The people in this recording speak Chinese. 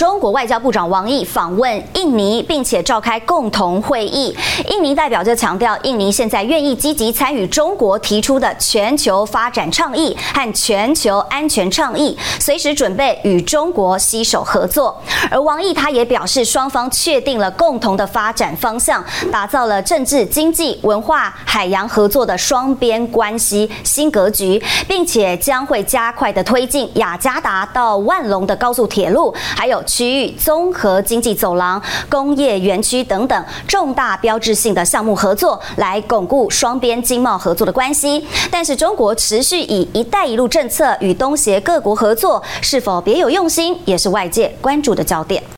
中国外交部长王毅访问印尼，并且召开共同会议。印尼代表就强调，印尼现在愿意积极参与中国提出的全球发展倡议和全球安全倡议，随时准备与中国携手合作。而王毅他也表示，双方确定了共同的发展方向，打造了政治、经济、文化、海洋合作的双边关系新格局，并且将会加快的推进雅加达到万隆的高速铁路，还有。区域综合经济走廊、工业园区等等重大标志性的项目合作，来巩固双边经贸合作的关系。但是，中国持续以“一带一路”政策与东协各国合作，是否别有用心，也是外界关注的焦点。